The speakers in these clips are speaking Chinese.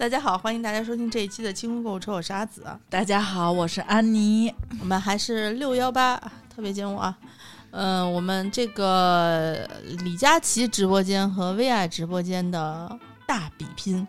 大家好，欢迎大家收听这一期的清空购物车，我是阿紫。大家好，我是安妮。我们还是六幺八特别节目啊。嗯、我们这个李佳琦直播间和薇娅直播间的大比拼，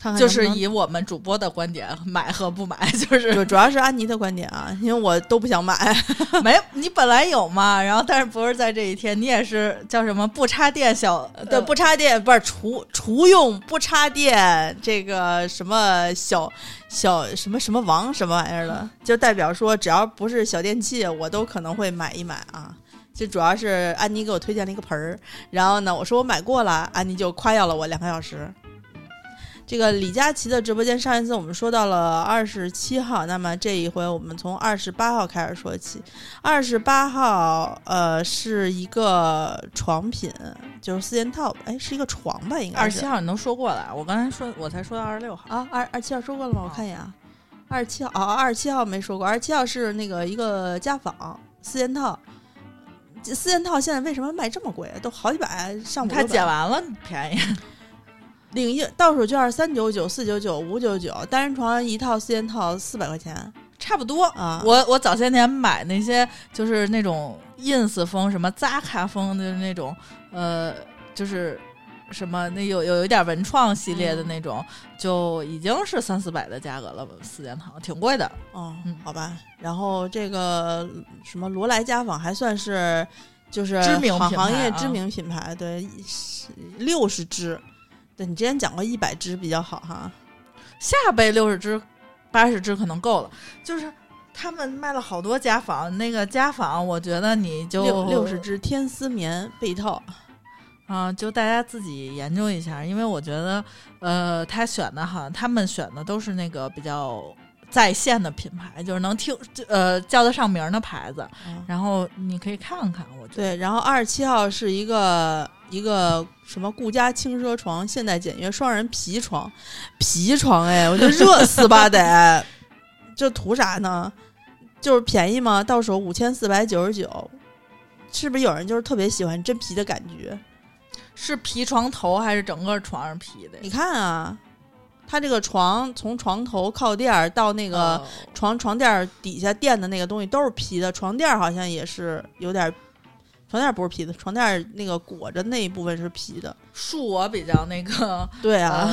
看看就是以我们主播的观点买和不买，就是主主要是安妮的观点啊，因为我都不想买。没你本来有嘛，然后但是不是在这一天，你也是叫什么不插电小对，不插电不是厨厨用不插电，这个什么小小什么什么王什么玩意儿的，就代表说只要不是小电器，我都可能会买一买啊。就主要是安妮给我推荐了一个盆儿，然后呢，我说我买过了，安妮就夸耀了我两个小时。这个李佳琦的直播间，上一次我们说到了二十七号，那么这一回我们从二十八号开始说起。二十八号，呃，是一个床品，就是四件套，哎，是一个床吧？应该是二十七号你都说过了，我刚才说我才说到二十六号。啊，二二七号说过了吗？我看一眼啊，二十七号啊，二十七号没说过，二十七号是那个一个家纺四件套。这四件套现在为什么卖这么贵？都好几百，上百它减完了便宜，领一到手券三九九、四九九、五九九，单人床一套四件套四百块钱差不多。啊。我我早些年买那些就是那种 ins 风什么扎卡风的那种，呃，就是什么那有有有一点文创系列的那种，就已经是三四百的价格了，四件套挺贵的。哦嗯，好吧。然后这个什么罗莱家纺还算是就是知名行业知名品牌，对，六十支。对你之前讲过一百只比较好哈。下杯六十只、八十只可能够了，就是。他们卖了好多家纺，那个家纺，我觉得你就六六十只天丝棉被套，啊、就大家自己研究一下，因为我觉得，呃，他选的好像他们选的都是那个比较在线的品牌，就是能听呃叫得上名儿的牌子，嗯然后你可以看看，我觉得对，然后二十七号是一个一个什么顾家轻奢床，现代简约双人皮床，皮床哎，我觉得热死吧得，这图啥呢？就是便宜吗？到手五千四百九十九，是不是有人就是特别喜欢真皮的感觉？是皮床头还是整个床上皮的？你看啊，它这个床从床头靠垫儿到那个哦床床垫儿底下垫的那个东西都是皮的，床垫儿好像也是有点儿，床垫不是皮的，床垫那个裹着那一部分是皮的。恕我比较那个 对啊，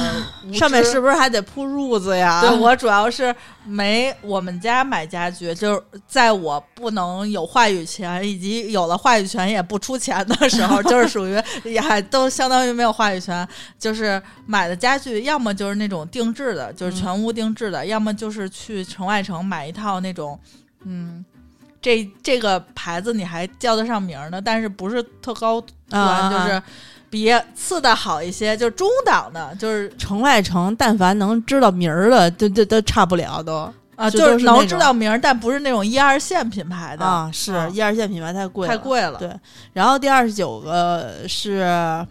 呃，上面是不是还得铺褥子呀？对我主要是没我们家买家具，就是在我不能有话语权，以及有了话语权也不出钱的时候，就是属于 也还都相当于没有话语权。就是买的家具，要么就是那种定制的，就是全屋定制的，要么就是去城外城买一套那种，嗯。这这个牌子你还叫得上名儿呢，但是不是特高端，啊就是比次的好一些，就是中档的，就是城外城，但凡能知道名儿的，都都都差不了都啊，就就是能知道名儿，但不是那种一二线品牌的啊，是啊一二线品牌太贵了太贵了。对，然后第二十九个是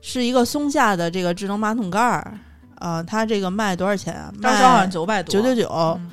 是一个松下的这个智能马桶盖儿啊，它这个卖多少钱啊？当时好像九百多，九九九。嗯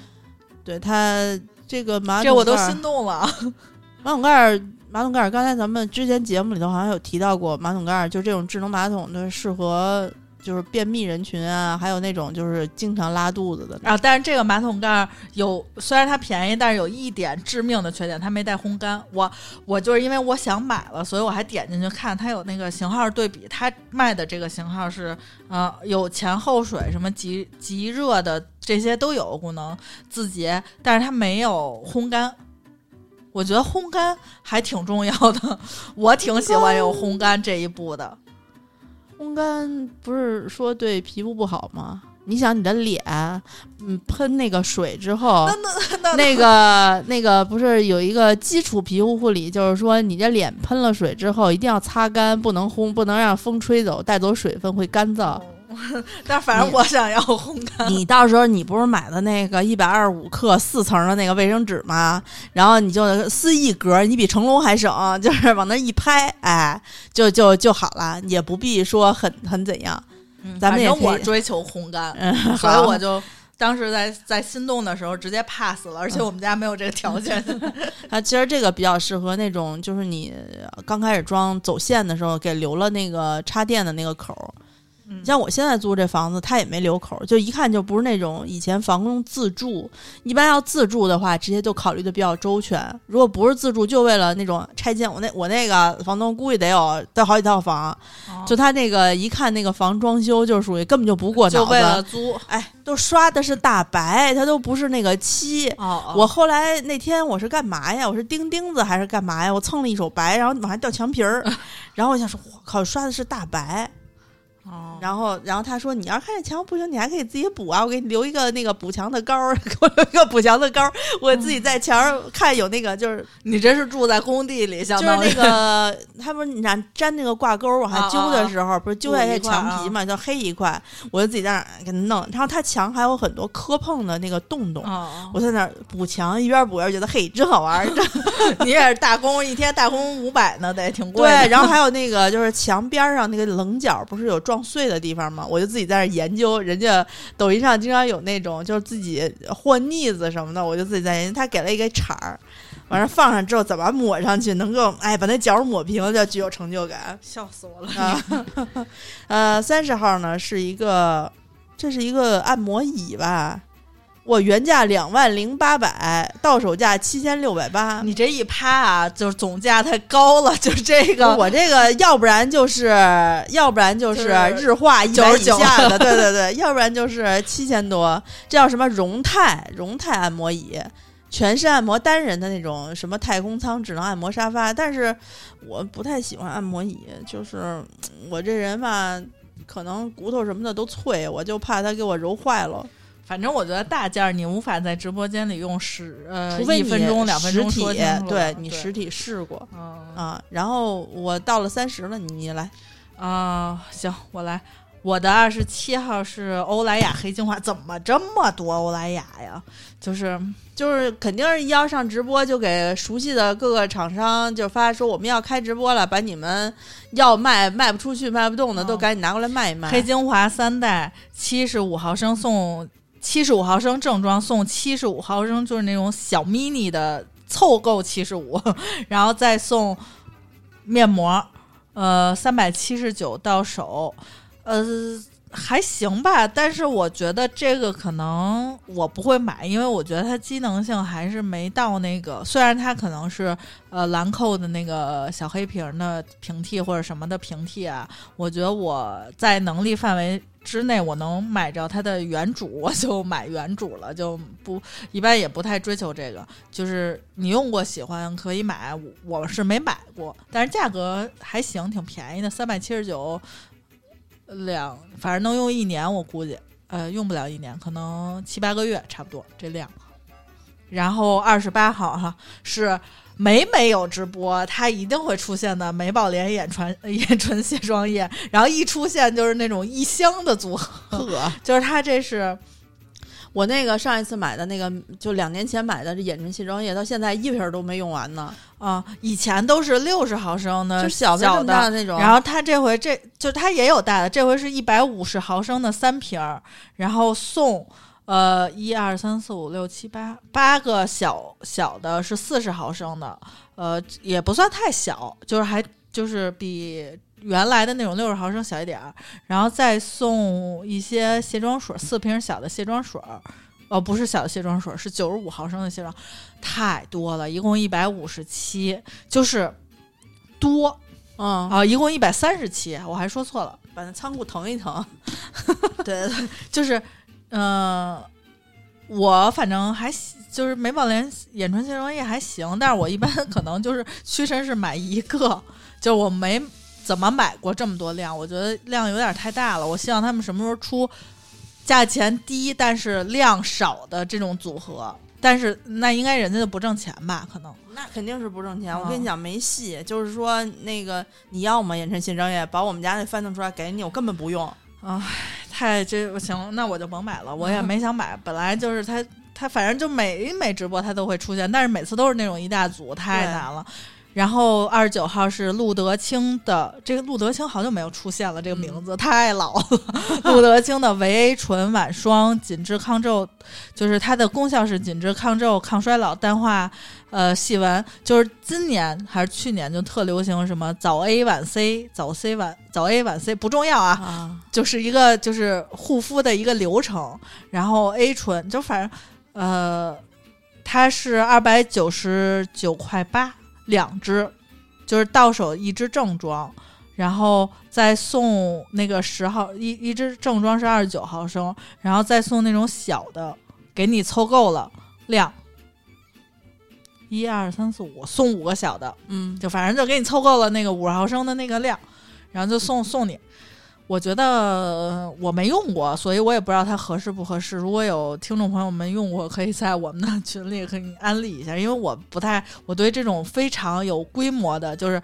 对它这个马桶这我都心动了。马桶盖儿，马桶盖儿，刚才咱们之前节目里头好像有提到过，马桶盖儿就这种智能马桶，的适合就是便秘人群啊，还有那种就是经常拉肚子的。啊，但是这个马桶盖有，虽然它便宜，但是有一点致命的缺点，它没带烘干。我我就是因为我想买了，所以我还点进去看，它有那个型号对比，它卖的这个型号是呃有前后水，什么极极热的这些都有功能自洁，但是它没有烘干。我觉得烘干还挺重要的，我挺喜欢有烘干这一步的。烘干不是说对皮肤不好吗？你想你的脸，嗯，喷那个水之后，那那个那个不是有一个基础皮肤护理，就是说你这脸喷了水之后一定要擦干，不能烘，不能让风吹走，带走水分会干燥。但反正我想要烘干。你到时候你不是买的那个一百二十五克四层的那个卫生纸吗？然后你就撕一格，你比成龙还省，就是往那一拍，哎，就就就好了，也不必说很很怎样。咱们也反正我追求烘干，嗯，所以我就当时在在心动的时候直接 pass 了，而且我们家没有这个条件。啊其实这个比较适合那种，就是你刚开始装走线的时候给留了那个插电的那个口儿，嗯像我现在租这房子，它也没留口，就一看就不是那种以前房东自住。一般要自住的话，直接就考虑的比较周全。如果不是自住，就为了那种拆迁，我那我那个房东估计得有得好几套房，哦就他那个一看那个房装修，就属于根本就不过脑子。就为了租哎，都刷的是大白，它都不是那个漆。哦，我后来那天我是干嘛呀？我是钉钉子还是干嘛呀？我蹭了一手白，然后往下掉墙皮儿，然后我想说，我靠，刷的是大白。哦。然后，然后他说：“你要是看见墙不行，你还可以自己补啊，我给你留一个那个补墙的膏儿，给 我留一个补墙的膏儿，我自己在墙上看有那个就是你这是住在工地里，相就是那个他不是你粘粘那个挂钩儿往下揪的时候，不是揪下这补一块墙皮嘛，就黑一块，我就自己在那给它弄。然后他墙还有很多磕碰的那个洞洞，哦，我在那儿补墙，一边补一边觉得嘿真好玩儿。真 你也是大工，一天大工五百呢，得挺贵对，然后还有那个就是墙边上那个棱角，不是有撞碎的地方嘛？我就自己在那儿研究，人家抖音上经常有那种就是自己和腻子什么的，我就自己在研究。他给了一个铲儿，完事儿放上之后怎么抹上去，能够哎把那角儿抹平，就具有成就感 笑死我了。啊。呃，三十号呢是一个，这是一个按摩椅吧？我原价两万零八百，到手价七千六百八。你这一趴啊，就是总价太高了，就这个我这个要不然就是，要不然就是日化一百以下的，对对对，要不然就是七千多。这叫什么荣泰荣泰按摩椅，全身按摩单人的那种，什么太空舱智能按摩沙发。但是我不太喜欢按摩椅，就是嗯我这人吧，可能骨头什么的都脆，我就怕它给我揉坏了。反正我觉得大件儿你无法在直播间里用十呃除非一分钟两分钟说清楚，对你实体试过嗯啊。然后我到了三十了，你来。啊，行，我来。我的二十七号是欧莱雅黑精华，怎么这么多欧莱雅呀？就是就是肯定是一要上直播，就给熟悉的各个厂商就发说我们要开直播了，把你们要卖卖不出去、卖不动的哦都赶紧拿过来卖一卖。黑精华三代，七十五毫升送七十五毫升正装送七十五毫升，就是那种小 mini 的凑够七十五，然后再送面膜，呃，三百七十九到手，呃。还行吧，但是我觉得这个可能我不会买，因为我觉得它机能性还是没到那个。虽然它可能是呃兰蔻的那个小黑瓶的平替或者什么的平替啊，我觉得我在能力范围之内，我能买着它的原主，我就买原主了，就不一般也不太追求这个。就是你用过喜欢可以买，我我是没买过，但是价格还行，挺便宜的，三百七十九两，反正能用一年，我估计，呃，用不了一年，可能七八个月差不多这量。然后二十八号哈是每每有直播，它一定会出现的美宝莲眼唇 眼唇卸妆液，然后一出现就是那种一箱的组合，就是它这是我那个上一次买的那个，就两年前买的这眼唇卸妆液，到现在一瓶儿都没用完呢，啊、以前都是六十毫升的就小的的那种。然后它这回这就它也有大的，这回是一百五十毫升的三瓶儿，然后送呃一二三四五六七八八个小小的是四十毫升的，呃也不算太小，就是还就是比原来的那种六十毫升小一点儿，然后再送一些卸妆水，四瓶小的卸妆水儿。哦，不是小的卸妆水，是九十五毫升的卸妆，太多了，一共一百五十七，就是多嗯，啊，一共一百三十七，我还说错了。把那仓库腾一腾。对对对，就是，呃，我反正还行就是美宝莲眼唇卸妆液还行，但是我一般 可能就是屈臣氏买一个，就是我没怎么买过这么多量，我觉得量有点太大了。我希望他们什么时候出价钱低但是量少的这种组合，但是那应该人家就不挣钱吧？可能。那肯定是不挣钱。我嗯跟你讲，没戏。就是说，那个你要么眼唇卸妆液，把我们家那翻腾出来给你，我根本不用。唉太这行，那我就甭买了。我也没想买，本来就是他他反正就每每直播他都会出现，但是每次都是那种一大组，太难了。然后二十九号是陆德清的，这个陆德清好久没有出现了，这个名嗯字、太老了。陆德清的维 A 醇晚霜紧致抗皱，就是它的功效是紧致抗皱、抗衰老、淡化呃细纹。就是今年还是去年就特流行什么早 A 晚 C、早 C 晚早 A 晚 C 不重要啊，啊，就是一个就是护肤的一个流程，然后 A 醇就反正呃，它是二百九十九块八两支，就是到手一支正装，然后再送那个十号一一支正装是二十九毫升，然后再送那种小的，给你凑够了量。一二三四五，送五个小的，嗯，就反正就给你凑够了那个五十毫升的那个量，然后就送送你。我觉得呃我没用过，所以我也不知道它合适不合适。如果有听众朋友们用过，可以在我们的群里可以安利一下，因为我不太，我对这种非常有规模的，就是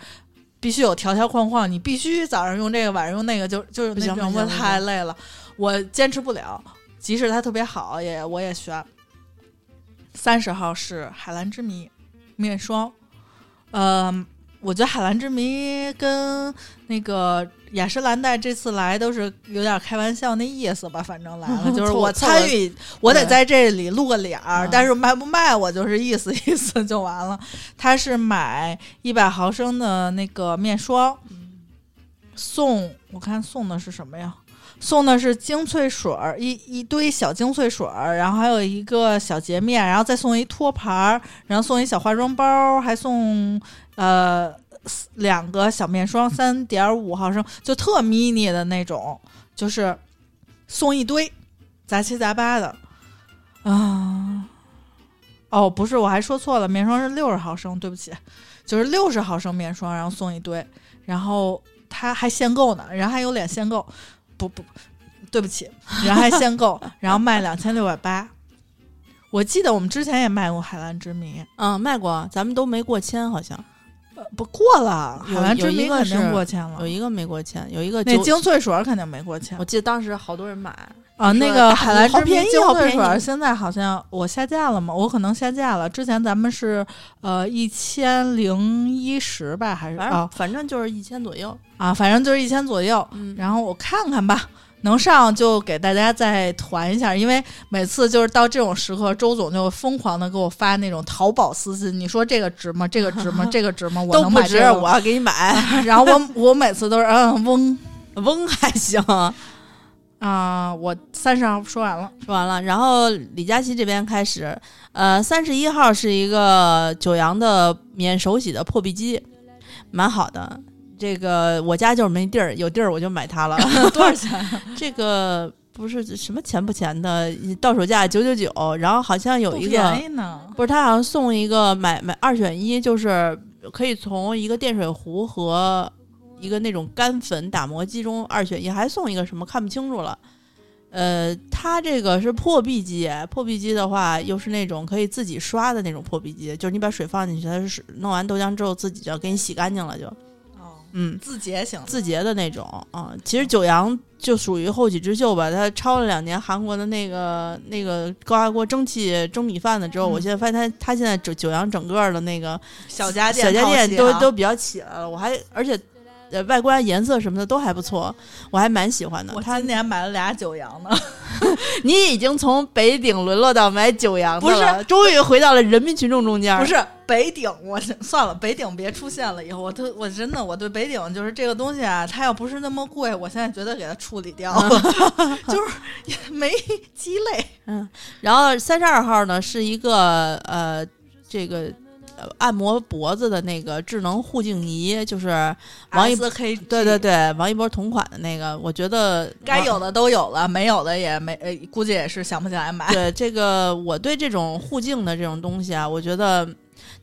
必须有条条框框，你必须早上用这个，晚上用那个，就就是那种我太累了，我坚持不了。即使它特别好，也我也选。三十号是海蓝之谜面霜，呃，我觉得海蓝之谜跟那个雅诗兰黛这次来都是有点开玩笑那意思吧，反正来了 就是我参与，我得在这里露个脸儿，嗯但是卖不卖我就是意思意思就完了。他是买一百毫升的那个面霜，送我看送的是什么呀？送的是精粹水儿，一一堆小精粹水儿，然后还有一个小洁面，然后再送一托盘儿，然后送一小化妆包，还送呃四两个小面霜，三点五毫升，就特 mini 的那种，就是送一堆，杂七杂八的啊。哦，不是，我还说错了，面霜是六十毫升，对不起，就是六十毫升面霜，然后送一堆，然后它还限购呢，人还有脸限购，不不，对不起，人还限购，然后卖两千六百八。我记得我们之前也卖过海蓝之谜，嗯，卖过，咱们都没过千，好像不过了，海蓝之谜肯定过千了有，一个没过千，有一个那精粹水儿肯定没过千我记得当时好多人买，啊。那个海蓝之谜精粹水儿现在好像我下架了吗？我可能下架了。之前咱们是呃一千零一十吧，还是啊反正就是一千左右。啊，反正就是一千左右。嗯，然后我看看吧，能上就给大家再团一下，因为每次就是到这种时刻，周总就疯狂的给我发那种淘宝私信，你说这个值吗？这个值吗？这个值吗？我能买这个我要给你买。然后我我每次都是嗯嗡嗡还行，啊、我三十号说完了，说完了。然后李佳琦这边开始，呃，三十一号是一个九阳的免手洗的破壁机，蛮好的。这个我家就是没地儿，有地儿我就买它了。多少钱？这个不是什么钱不钱的，到手价九九九，然后好像有一个便宜呢。不是，他好像送一个买买二选一，就是可以从一个电水壶和一个那种干粉打磨机中二选一，还送一个什么看不清楚了。呃，它这个是破壁机，破壁机的话又是那种可以自己刷的那种破壁机，就是你把水放进去，它是弄完豆浆之后自己就给你洗干净了就，哦，嗯，字节型的字节的那种啊。其实九阳就属于后起之秀吧，他抄了两年韩国的那个那个高压锅蒸汽蒸米饭的之后，嗯我现在发现他他现在九九阳整个的那个小家电小家电都都比较起来了，我还而且呃外观颜色什么的都还不错，我还蛮喜欢的。我它今年买了俩九阳的，你已经从北顶沦落到买九阳的不是了终于回到了人民群众中间。不是北顶，我算了，北顶别出现了。以后我特我真的我对北顶就是这个东西啊，它要不是那么贵，我现在觉得给它处理掉了，就是也没鸡肋。嗯，然后三十二号呢是一个呃这个。呃，按摩脖子的那个智能护颈仪，就是王一 SK 对对对，王一博同款的那个，我觉得该有的都有了，没有的也没，呃，估计也是想不起来买。对这个，我对这种护颈的这种东西啊，我觉得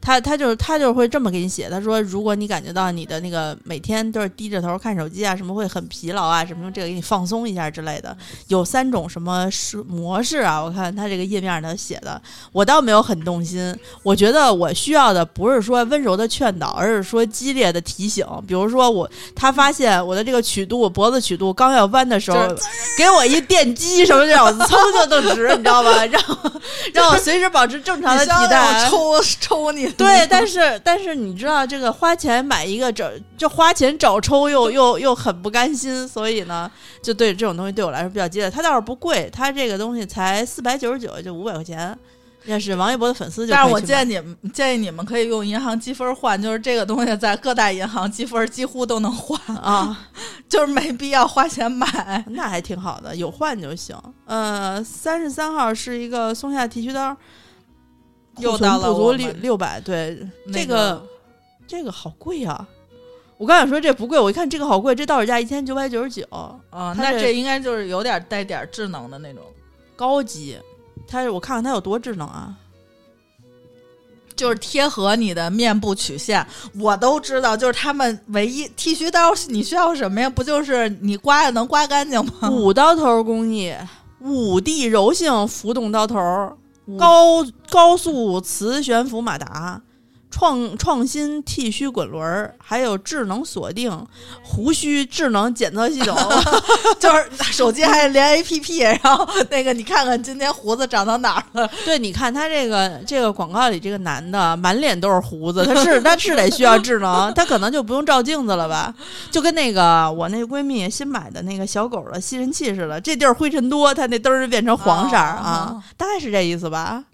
他他就是他就是会这么给你写，他说如果你感觉到你的那个每天都是低着头看手机啊，什么会很疲劳啊，什么这个给你放松一下之类的，有三种什么是模式啊？我看他这个页面他写的，我倒没有很动心，我觉得我需要的不是说温柔的劝导，而是说激烈的提醒。比如说我他发现我的这个曲度脖子曲度刚要弯的时候，就是给我一电击什么这种，噌就弄直，你知道吧？让我让我随时保持正常的体态抽。抽对，但是但是你知道，这个花钱买一个找就花钱找抽又 又又很不甘心，所以呢，就对这种东西对我来说比较激烈。它倒是不贵，它这个东西才四百九十九，就五百块钱。要是王一博的粉丝就但是我建议你们建议你们可以用银行积分换，就是这个东西在各大银行积分几乎都能换，啊，就是没必要花钱买。那还挺好的，有换就行。呃，三十三号是一个松下剃须刀，又到了足六六百，对，那这个这个好贵啊！我刚想说这不贵，我一看这个好贵，这到手价一千九百九十九，啊，那这应该就是有点带点智能的那种，高级。它是我看看它有多智能啊！就是贴合你的面部曲线。我都知道，就是他们唯一剃须刀，你需要什么呀？不就是你刮能刮干净吗？五刀头工艺，五 D 柔性浮动刀头，高高速磁悬浮马达。创创新剃须滚轮儿，还有智能锁定、胡须智能检测系统，就是手机还连 A P P，然后那个你看看今天胡子长到哪儿了？对，你看他这个这个广告里这个男的满脸都是胡子，他是 他是得需要智能，他可能就不用照镜子了吧？就跟那个我那闺蜜新买的那个小狗的吸尘器似的，这地儿灰尘多，它那灯儿就变成黄色儿啊，哦大概是这意思吧？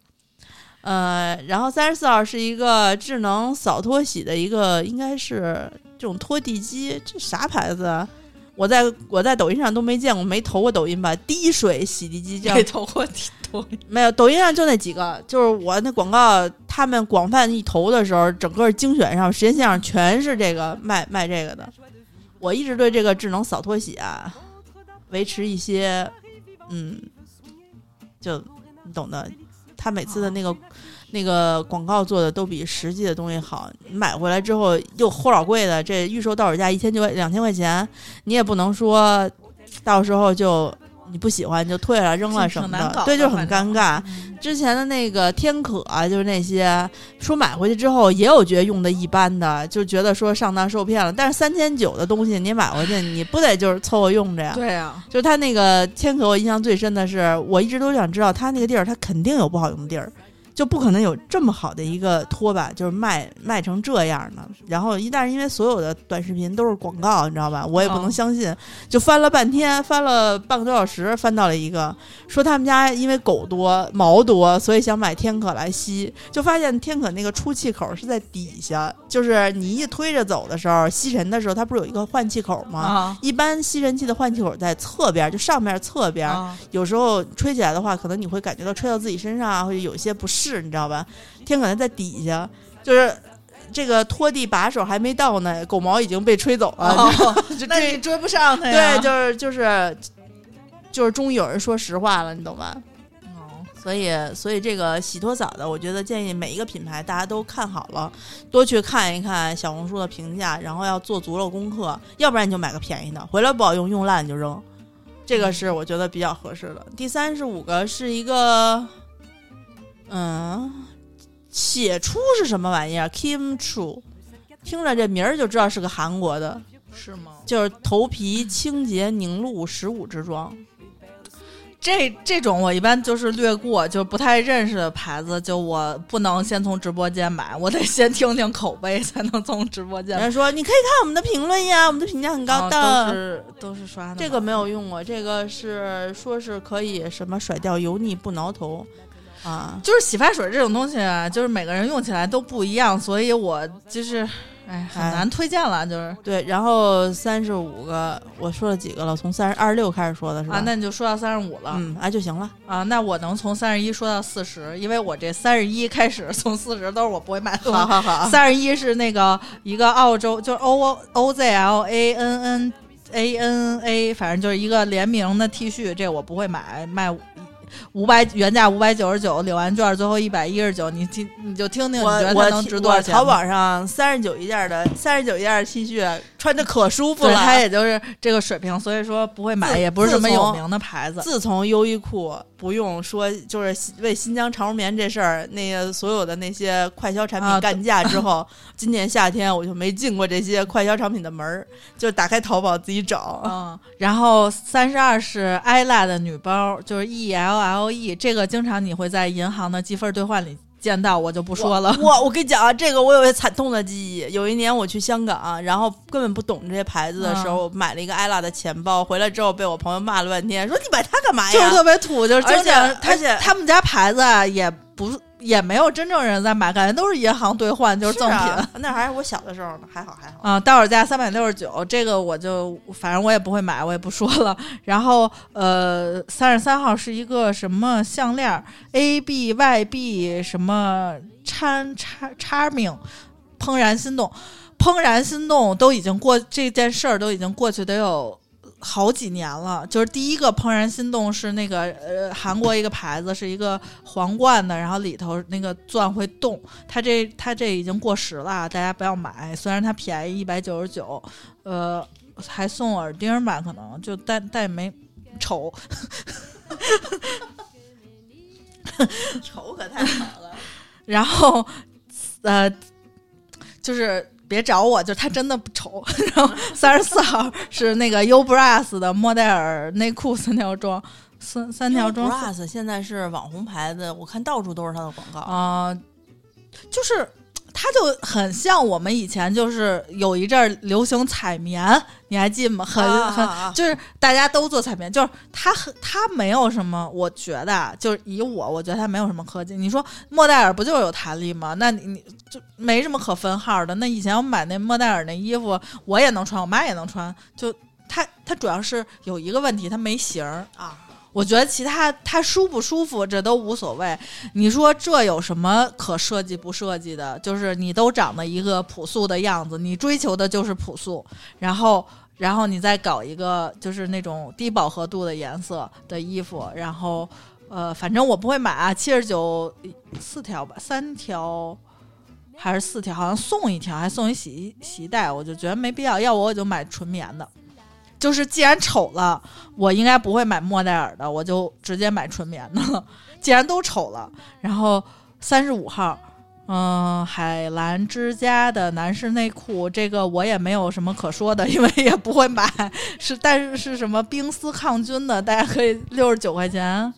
呃，然后三十四号是一个智能扫拖洗的一个，应该是这种拖地机，这啥牌子啊？我在我在抖音上都没见过，没投过抖音吧？滴水洗地机这样没投过抖音，没有，抖音上就那几个，就是我那广告，他们广泛一投的时候，整个精选上、时间线上全是这个卖卖这个的。我一直对这个智能扫拖洗啊，维持一些，嗯，就你懂的。他每次的那个、那个广告做的都比实际的东西好。你买回来之后又齁老贵的，这预售到手价一千九百两千块钱，你也不能说到时候就你不喜欢就退了扔了什么的，对，就很尴尬。之前的那个天可、啊，就是那些说买回去之后也有觉得用的一般的，就觉得说上当受骗了。但是三千九的东西你买回去，你不得就是凑合用着呀？对呀，就他那个天可，我印象最深的是，我一直都想知道他那个地儿，他肯定有不好用的地儿，就不可能有这么好的一个拖把，就是卖卖成这样的。然后一但是因为所有的短视频都是广告，你知道吧？我也不能哦相信，就翻了半天，翻了半个多小时，翻到了一个说他们家因为狗多毛多，所以想买天可来吸，就发现天可那个出气口是在底下，就是你一推着走的时候，吸尘的时候，它不是有一个换气口吗？啊一般吸尘器的换气口在侧边，就上面侧边，啊，有时候吹起来的话，可能你会感觉到吹到自己身上啊，或者有一些不适，你知道吧？天可能在底下，就是这个拖地把手还没到呢，狗毛已经被吹走了。哦 就那这你追不上他呀？对，就是就是就是终于有人说实话了，你懂吧？哦所以，所以这个洗脱澡的，我觉得建议每一个品牌大家都看好了，多去看一看小红书的评价，然后要做足了功课，要不然你就买个便宜的，回来不好用，用烂你就扔，这个是我觉得比较合适的。第三十五个是一个，嗯，写出是什么玩意儿？Kim Chu，听着这名儿就知道是个韩国的，是吗？就是头皮清洁凝露十五支装。这这种我一般就是略过，就不太认识的牌子，就我不能先从直播间买，我得先听听口碑，才能从直播间。人家说你可以看我们的评论呀，我们的评价很高哦的。都是都是刷的，这个没有用过，这个是说是可以什么甩掉油腻不挠头啊。就是洗发水这种东西啊，就是每个人用起来都不一样，所以我就是哎很哎难推荐了，就是对，然后三十五个，我说了几个了？从三十二十六开始说的是吧？啊，那你就说到三十五了、嗯啊就行了。啊，那我能从三十一说到四十，因为我这三十一开始从四十都是我不会买的。好好好，三十一是那个一个澳洲，就是 O O Z L A N N A N A，反正就是一个联名的 T 恤，这我不会买，卖五百原价五百九十九，领完券最后一百一十九，你听你就听听，你我觉得它能值多少钱？淘宝上三十九一件的三十九一件的 T 恤，穿着可舒服，了。它也就是这个水平，所以说不会买，也不是什么有名的牌子。自从优衣库不用说，就是为新疆长绒棉这事儿，那个所有的那些快消产啊品干架之 后，今年夏天我就没进过这些快消产品的门儿，就打开淘宝自己找。嗯，然后三十二是 ella 的女包，就是 E L L E，这个经常你会在银行的积分兑换里见到，我就不说了。我我跟你讲啊，这个我有一惨痛的记忆。有一年我去香港，然后根本不懂这些牌子的时候，买了一个艾拉的钱包，回来之后被我朋友骂了半天，说你买它干嘛呀？就是特别土，就是而且经常而且他们家牌子啊也不也没有真正人在买，感觉都是银行兑换，就是赠品。啊那还是我小的时候呢，还好还好。啊，到手价三百六十九，这个我就反正我也不会买，我也不说了。然后呃，三十三号是一个什么项链儿，A B Y B 什么掺叉 charming，怦然心动，怦然心动都已经过这件事儿都已经过去得有。好几年了，就是第一个怦然心动是那个呃韩国一个牌子，是一个皇冠的，然后里头那个钻会动。它这它这已经过时了，大家不要买。虽然它便宜一百九十九，呃，还送耳钉吧，可能就但但也没丑。丑可太好了。然后呃，就是别找我，就他真的不丑。然后三十四号是那个 U Bras 的莫代尔内裤三条装，三三条装 Bras 现在是网红牌子，我看到处都是它的广告。啊、就是它就很像我们以前就是有一阵儿流行彩棉，你还记吗？很、很啊啊啊就是大家都做彩棉，就是它很它没有什么，我觉得啊就是以我，我觉得它没有什么科技。你说莫代尔不就是有弹力吗？那你你就没什么可分号的。那以前我买那莫代尔那衣服，我也能穿，我妈也能穿，就它它主要是有一个问题，它没型儿。啊，我觉得其他它舒不舒服这都无所谓。你说这有什么可设计不设计的？就是你都长得一个朴素的样子，你追求的就是朴素，然后然后你再搞一个就是那种低饱和度的颜色的衣服，然后呃，反正我不会买啊，七十九四条吧，三条。还是四条，好像送一条，还送一洗衣洗衣袋，我就觉得没必要。要我我就买纯棉的，就是既然丑了，我应该不会买莫代尔的，我就直接买纯棉的了。既然都丑了，然后三十五号，嗯、海澜之家的男士内裤，这个我也没有什么可说的，因为也不会买。是，但是是什么冰丝抗菌的，大家可以六十九块钱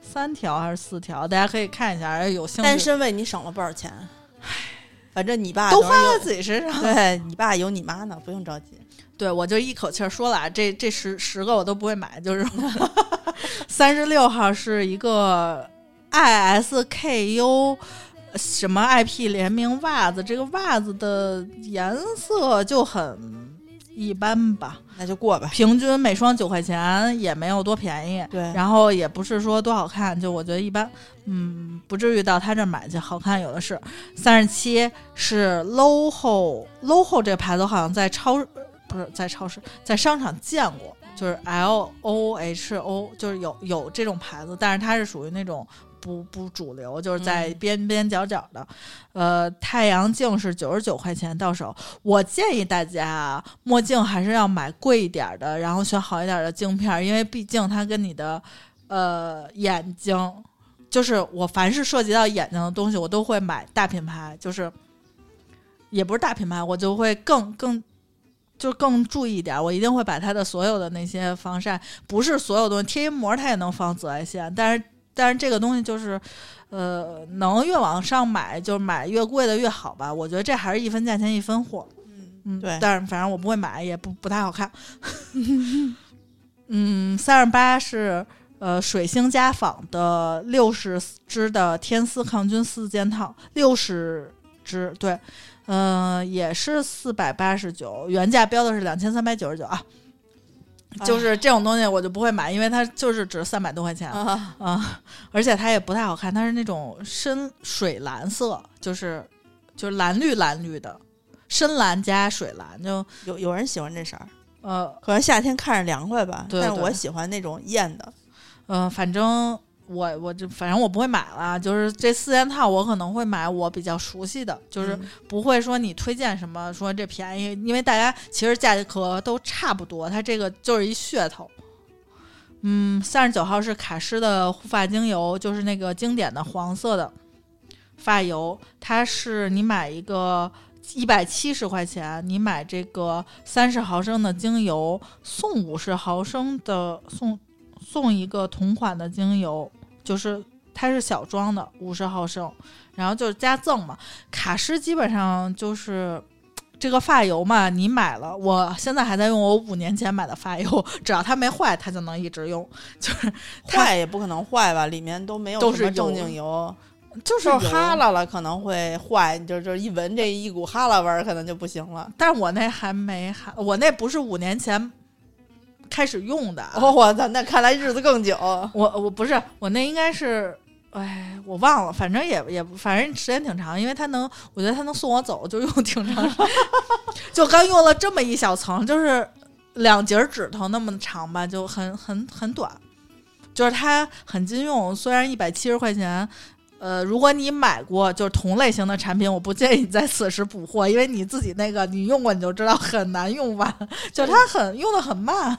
三条还是四条，大家可以看一下，有兴趣单身为你省了不少钱。唉反正你爸都花在自己身上。对你爸有你妈呢，不用着急。对，我就一口气儿说了啊，这这十十个我都不会买，就是三十六号是一个 ISKU 什么 IP 联名袜子，这个袜子的颜色就很一般吧，那就过吧。平均每双九块钱，也没有多便宜。对，然后也不是说多好看，就我觉得一般，嗯，不至于到他这儿买去，好看有的是。三十七是 LOHO，LOHO 这个牌子好像在超不是在超市，在商场见过，就是 L O H O，就是有有这种牌子，但是它是属于那种不不主流，就是在嗯边边角角的。呃，太阳镜是九十九块钱到手，我建议大家啊，墨镜还是要买贵一点儿的，然后选好一点儿的镜片，因为毕竟它跟你的呃眼睛，就是我凡是涉及到眼睛的东西，我都会买大品牌，就是也不是大品牌，我就会更更。就更注意一点儿，我一定会把它的所有的那些防晒，不是所有东西贴一膜它也能防紫外线，但是但是这个东西就是，呃，能越往上买就买越贵的越好吧。我觉得这还是一分价钱一分货。嗯，对但是反正我不会买，也不不太好看。嗯，三十八是呃水星家纺的六十支的天丝抗菌四件套，六十支，对，呃，也是四百八十九，原价标的是两千三百九十九啊。就是这种东西我就不会买，因为它就是值三百多块钱啊、啊，而且它也不太好看，它是那种深水蓝色，就是就是蓝绿蓝绿的，深蓝加水蓝，就有有人喜欢这色儿，呃可能夏天看着凉快吧。对对但是我喜欢那种艳的。呃，反正我我就反正我不会买了，就是这四件套我可能会买我比较熟悉的，就是嗯不会说你推荐什么说这便宜，因为大家其实价格都差不多，它这个就是一噱头。嗯，三十九号是卡诗的护发精油，就是那个经典的黄色的发油，它是你买一个一百七十块钱，你买这个三十毫升的精油送五十毫升的送送一个同款的精油，就是它是小装的，五十毫升，然后就是加赠嘛。卡诗基本上就是 这个发油嘛，你买了，我现在还在用我五年前买的发油，只要它没坏，它就能一直用。就是它坏也不可能坏吧，里面都没有都是什么正经油，就是哈喇了可能会坏，你就就一闻这一股哈喇味儿，可能就不行了。但是我那还没还，我那不是五年前开始用的我操，那看来日子更久。我我不是我那应该是，哎，我忘了，反正也也反正时间挺长，因为它能，我觉得它能送我走，就用挺长时间，就刚用了这么一小层，就是两节指头那么长吧，就很很很短，就是它很经用，虽然一百七十块钱。呃，如果你买过就是同类型的产品，我不建议你在此时补货，因为你自己那个你用过你就知道很难用完，就它很用的很慢。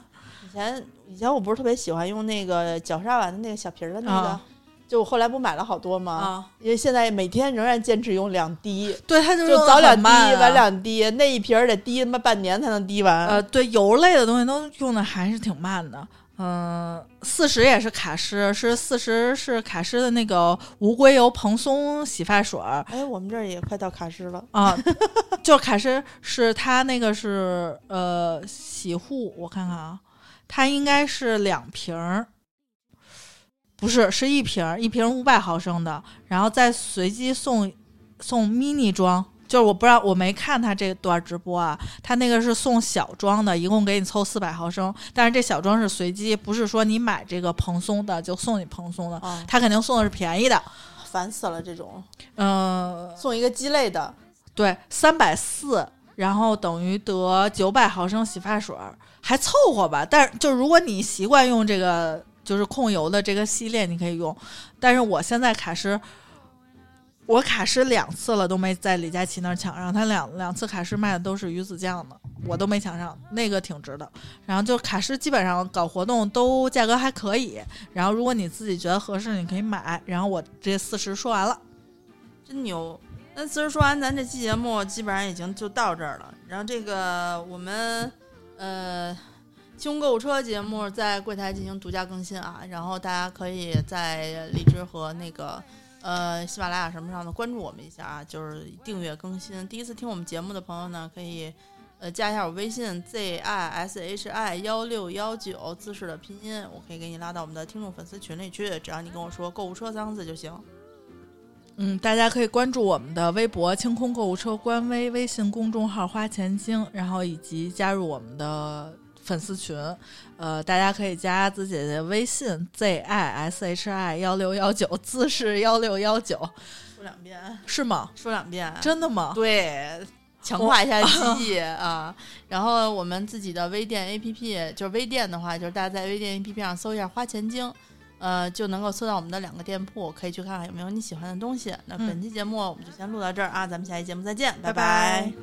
以前以前我不是特别喜欢用那个角鲨烷的那个小瓶儿的那个，啊就我后来不买了好多吗？啊，因为现在每天仍然坚持用两滴，对，它就用得就早两滴，晚两滴，那一瓶儿得滴他妈半年才能滴完。呃，对，油类的东西都用的还是挺慢的。嗯、四十也是卡诗，是四十是卡诗的那个无硅油蓬松洗发水儿哎，我们这儿也快到卡诗了。啊，就卡诗是它那个是呃洗护，我看看啊，它应该是两瓶儿，不是是一瓶儿，一瓶五百毫升的，然后再随机送送 mini 装。就是我不知道，我没看他这段直播啊，他那个是送小装的，一共给你凑四百毫升，但是这小装是随机，不是说你买这个蓬松的就送你蓬松的，啊，他肯定送的是便宜的。烦死了！这种嗯、送一个鸡肋的，对，三百四，然后等于得九百毫升洗发水，还凑合吧。但是就如果你习惯用这个就是控油的这个系列，你可以用。但是我现在卡诗，我卡诗两次了都没在李佳琦那儿抢上，他两两次卡诗卖的都是鱼子酱的，我都没抢上，那个挺值的。然后就卡诗基本上搞活动都价格还可以，然后如果你自己觉得合适，你可以买。然后我这四十说完了。真牛。那其实说完，咱这期节目基本上已经就到这儿了。然后这个我们呃，清空购物车节目在柜台进行独家更新啊，然后大家可以在荔枝和那个呃喜马拉雅什么上的关注我们一下啊，就是订阅更新。第一次听我们节目的朋友呢，可以呃加一下我微信 z i s h i 幺六幺九姿势的拼音，我可以给你拉到我们的听众粉丝群里去，只要你跟我说购物车三个字就行。嗯，大家可以关注我们的微博“清空购物车”官微、微信公众号“花钱精”，然后以及加入我们的粉丝群。呃，大家可以加子姐姐微信 z i s h i 幺六幺九，字是幺六幺九，说两遍，是吗？说两遍，真的吗？对，强化一下记忆啊。然后我们自己的微店 APP，就是微店的话，就是大家在微店 APP 上搜一下“花钱精”，呃，就能够搜到我们的两个店铺，可以去看看有没有你喜欢的东西。那嗯本期节目我们就先录到这儿啊，咱们下期节目再见，拜拜.